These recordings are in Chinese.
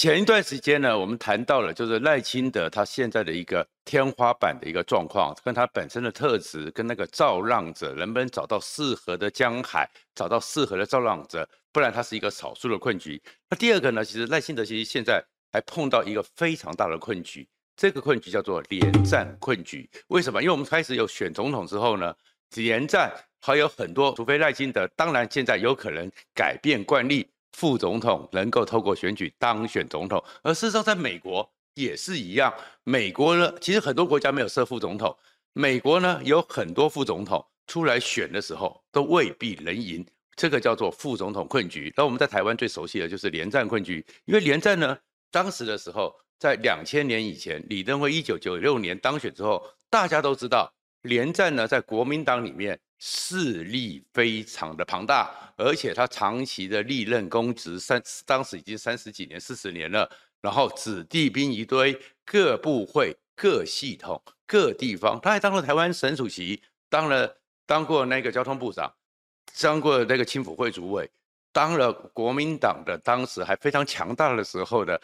前一段时间呢，我们谈到了就是赖清德他现在的一个天花板的一个状况，跟他本身的特质，跟那个造浪者能不能找到适合的江海，找到适合的造浪者，不然他是一个少数的困局。那第二个呢，其实赖清德其实现在还碰到一个非常大的困局，这个困局叫做连战困局。为什么？因为我们开始有选总统之后呢，连战还有很多，除非赖清德，当然现在有可能改变惯例。副总统能够透过选举当选总统，而事实上，在美国也是一样。美国呢，其实很多国家没有设副总统，美国呢有很多副总统出来选的时候都未必能赢，这个叫做副总统困局。那我们在台湾最熟悉的就是连战困局，因为连战呢，当时的时候在两千年以前，李登辉一九九六年当选之后，大家都知道连战呢在国民党里面。势力非常的庞大，而且他长期的历任公职三，当时已经三十几年、四十年了，然后子弟兵一堆，各部会、各系统、各地方，他还当了台湾省主席，当了当过那个交通部长，当过那个青辅会主委，当了国民党的当时还非常强大的时候的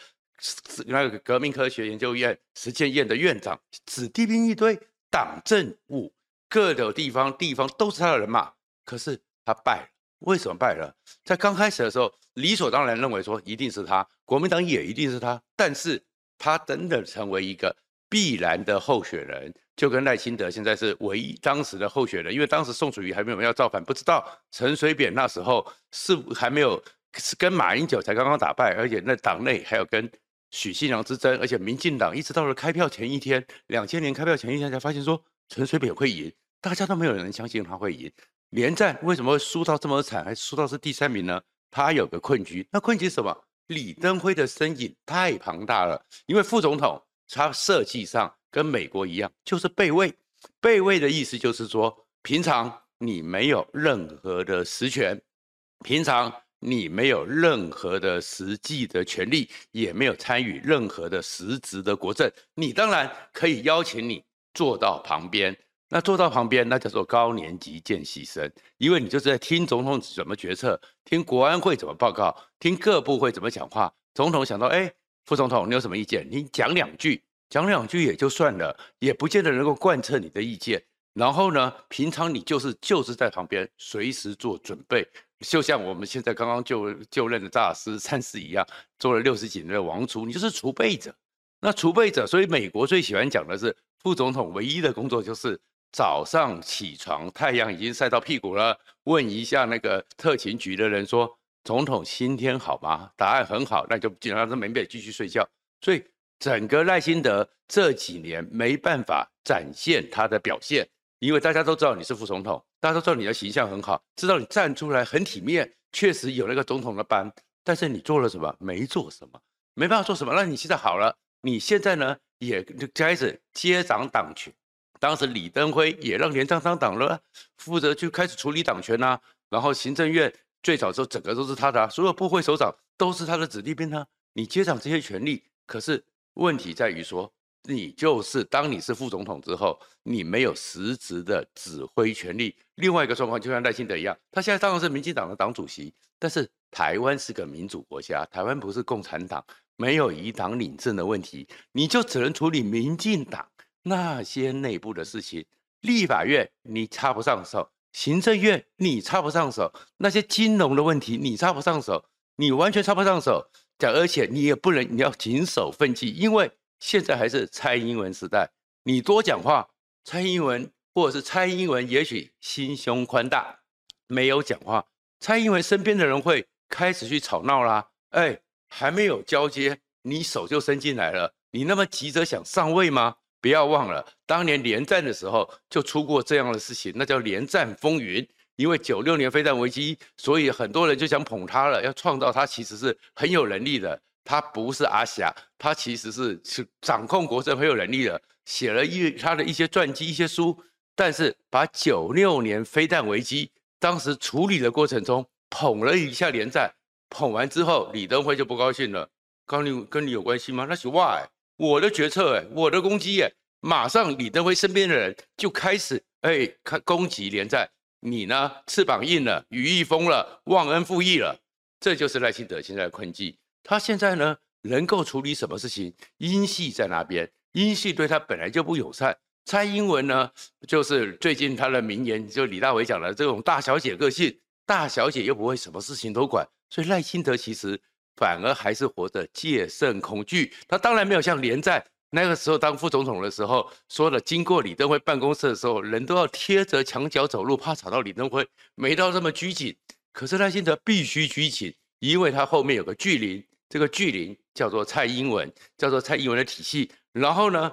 那个革命科学研究院实践院的院长，子弟兵一堆，党政务。各的地方地方都是他的人马，可是他败了。为什么败了？在刚开始的时候，理所当然认为说一定是他，国民党也一定是他。但是他真的成为一个必然的候选人，就跟赖清德现在是唯一当时的候选人。因为当时宋楚瑜还没有要造反，不知道陈水扁那时候是还没有是跟马英九才刚刚打败，而且那党内还有跟许信良之争，而且民进党一直到了开票前一天，两千年开票前一天才发现说。陈水扁会赢，大家都没有人相信他会赢。连战为什么会输到这么惨，还输到是第三名呢？他有个困局，那困局是什么？李登辉的身影太庞大了，因为副总统他设计上跟美国一样，就是备位。备位的意思就是说，平常你没有任何的实权，平常你没有任何的实际的权利，也没有参与任何的实质的国政，你当然可以邀请你。坐到旁边，那坐到旁边，那叫做高年级见习生，因为你就是在听总统怎么决策，听国安会怎么报告，听各部会怎么讲话。总统想到，哎，副总统你有什么意见？你讲两句，讲两句也就算了，也不见得能够贯彻你的意见。然后呢，平常你就是就是在旁边随时做准备，就像我们现在刚刚就就任的扎尔斯三世一样，做了六十几年的王储，你就是储备者。那储备者，所以美国最喜欢讲的是。副总统唯一的工作就是早上起床，太阳已经晒到屁股了，问一下那个特勤局的人说：“总统今天好吗？”答案很好，那就尽量让他没被继续睡觉。所以整个赖清德这几年没办法展现他的表现，因为大家都知道你是副总统，大家都知道你的形象很好，知道你站出来很体面，确实有那个总统的班，但是你做了什么？没做什么，没办法做什么。那你现在好了，你现在呢？也就开始接掌党权，当时李登辉也让连战当党了，负责去开始处理党权呐、然后行政院最早时候整个都是他的、所有部会首长都是他的子弟兵啊。你接掌这些权力，可是问题在于说，你就是当你是副总统之后，你没有实质的指挥权力。另外一个状况就像赖清德一样，他现在当然是民进党的党主席，但是台湾是个民主国家，台湾不是共产党。没有以党领政的问题，你就只能处理民进党那些内部的事情。立法院你插不上手，行政院你插不上手，那些金融的问题你插不上手，你完全插不上手。而且你也不能，你要谨守分际，因为现在还是蔡英文时代，你多讲话，蔡英文或者是蔡英文也许心胸宽大，没有讲话，蔡英文身边的人会开始去吵闹啦，哎。还没有交接，你手就伸进来了。你那么急着想上位吗？不要忘了，当年连战的时候就出过这样的事情，那叫连战风云。因为九六年飞弹危机，所以很多人就想捧他了，要创造他其实是很有能力的。他不是阿霞，他其实是是掌控国政很有能力的，写了一他的一些传记、一些书。但是把九六年飞弹危机当时处理的过程中捧了一下连战。捧完之后，李登辉就不高兴了。跟你跟你有关系吗？那是 why 我的决策哎，我的攻击哎，马上李登辉身边的人就开始哎，攻击连战。你呢，翅膀硬了，羽翼丰了，忘恩负义了。这就是赖清德现在的困境。他现在呢，能够处理什么事情？英系在那边，英系对他本来就不友善。蔡英文呢，就是最近他的名言，就李大为讲的这种大小姐个性，大小姐又不会什么事情都管，所以赖清德其实反而还是活得戒慎恐惧。他当然没有像连战那个时候当副总统的时候说的，经过李登辉办公室的时候，人都要贴着墙角走路，怕吵到李登辉，没到这么拘谨。可是赖清德必须拘谨，因为他后面有个巨灵，这个巨灵叫做蔡英文，叫做蔡英文的体系。然后呢，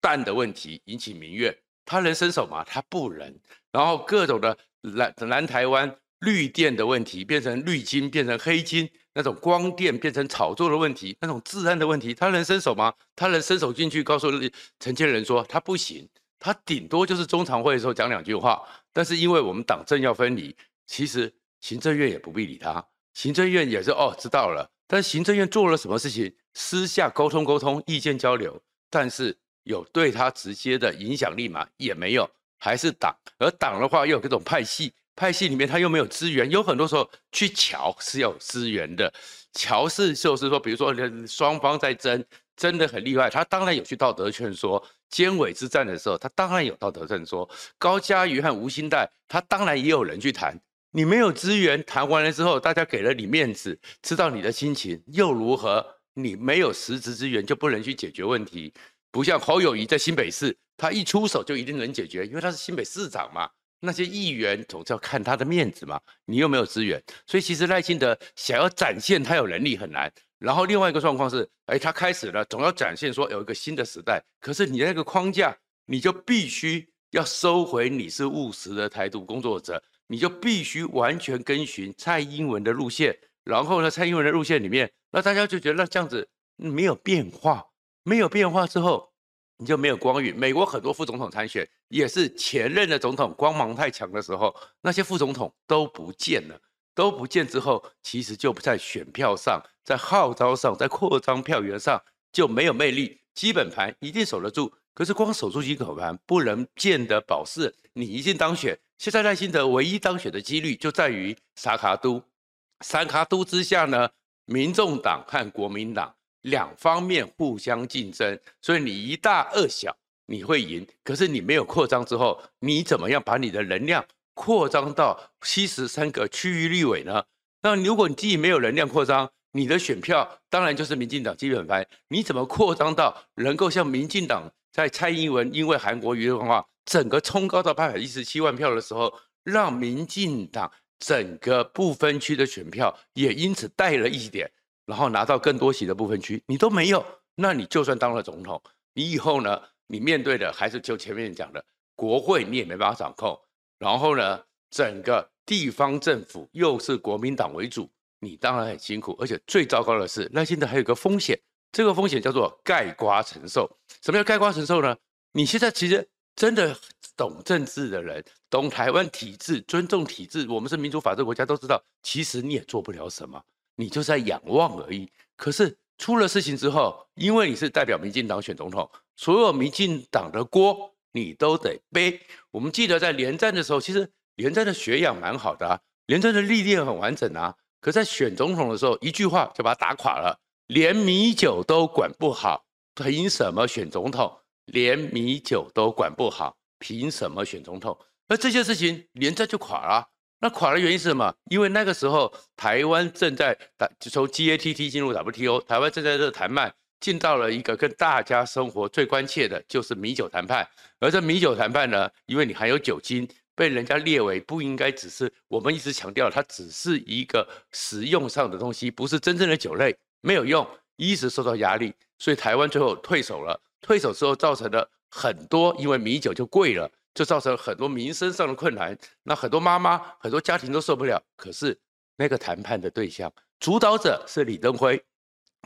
蛋的问题引起民怨，他能伸手吗？他不能。然后各种的南南台湾绿电的问题变成绿金，变成黑金，那种光电变成炒作的问题，那种治安的问题，他能伸手吗？他能伸手进去告诉陈建仁说他不行，他顶多就是中常会的时候讲两句话。但是因为我们党政要分离，其实行政院也不必理他，行政院也是哦知道了。但是行政院做了什么事情？私下沟通沟通，意见交流，但是。有对他直接的影响力吗？也没有，还是党。而党的话又有各种派系，派系里面他又没有资源，有很多时候去瞧是要有资源的。乔是就是说，比如说双方在争，真的很厉害，他当然有去道德劝说。尖尾之战的时候，他当然有道德劝说。高嘉瑜和吴欣岱，他当然也有人去谈。你没有资源，谈完了之后，大家给了你面子，知道你的心情又如何？你没有实质资源，就不能去解决问题。不像侯友谊在新北市，他一出手就一定能解决，因为他是新北市长嘛。那些议员总是要看他的面子嘛，你又没有资源，所以其实赖清德想要展现他有能力很难。然后另外一个状况是，哎，他开始了，总要展现说有一个新的时代。可是你那个框架，你就必须要收回你是务实的台独工作者，你就必须完全跟循蔡英文的路线。然后呢，蔡英文的路线里面，那大家就觉得那这样子没有变化。没有变化之后，你就没有光晕。美国很多副总统参选，也是前任的总统光芒太强的时候，那些副总统都不见了，都不见之后，其实就不在选票上，在号召上，在扩张票源上就没有魅力。基本盘一定守得住，可是光守住基本盘不能见得保释你一定当选。现在赖清德唯一当选的几率就在于三卡都，三卡都之下呢，民众党和国民党。两方面互相竞争，所以你一大二小你会赢，可是你没有扩张之后，你怎么样把你的能量扩张到七十三个区域立委呢？那如果你自己没有能量扩张，你的选票当然就是民进党基本盘，你怎么扩张到能够像民进党在蔡英文因为韩国瑜的话，整个冲高到八百一十七万票的时候，让民进党整个不分区的选票也因此带了一点。然后拿到更多席的部分区，你都没有，那你就算当了总统，你以后呢？你面对的还是就前面讲的国会，你也没办法掌控。然后呢，整个地方政府又是国民党为主，你当然很辛苦。而且最糟糕的是，那现在还有个风险，这个风险叫做盖瓜承受。什么叫盖瓜承受呢？你现在其实真的懂政治的人，懂台湾体制，尊重体制，我们是民主法治国家，都知道，其实你也做不了什么。你就在仰望而已。可是出了事情之后，因为你是代表民进党选总统，所有民进党的锅你都得背。我们记得在连战的时候，其实连战的学养蛮好的啊，连战的历练很完整啊。可在选总统的时候，一句话就把他打垮了，连米酒都管不好，凭什么选总统？连米酒都管不好，凭什么选总统？而这些事情，连战就垮了。那垮的原因是什么？因为那个时候台湾正在打，就从 GATT 进入 WTO，台湾正在这谈判，进到了一个跟大家生活最关切的，就是米酒谈判。而这米酒谈判呢，因为你含有酒精，被人家列为不应该只是我们一直强调，它只是一个食用上的东西，不是真正的酒类，没有用，一直受到压力，所以台湾最后退守了。退守之后造成了很多，因为米酒就贵了。就造成很多民生上的困难，那很多妈妈、很多家庭都受不了。可是那个谈判的对象，主导者是李登辉，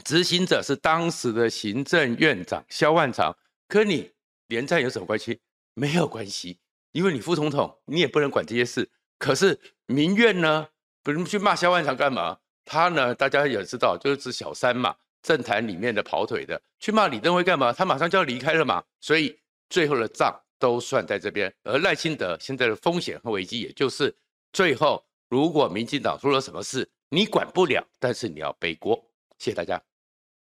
执行者是当时的行政院长萧万长。可你连战有什么关系？没有关系，因为你副总统，你也不能管这些事。可是民怨呢？不能去骂萧万长干嘛？他呢？大家也知道，就是指小三嘛，政坛里面的跑腿的。去骂李登辉干嘛？他马上就要离开了嘛。所以最后的账。都算在这边，而赖清德现在的风险和危机，也就是最后如果民进党出了什么事，你管不了，但是你要背锅。谢谢大家。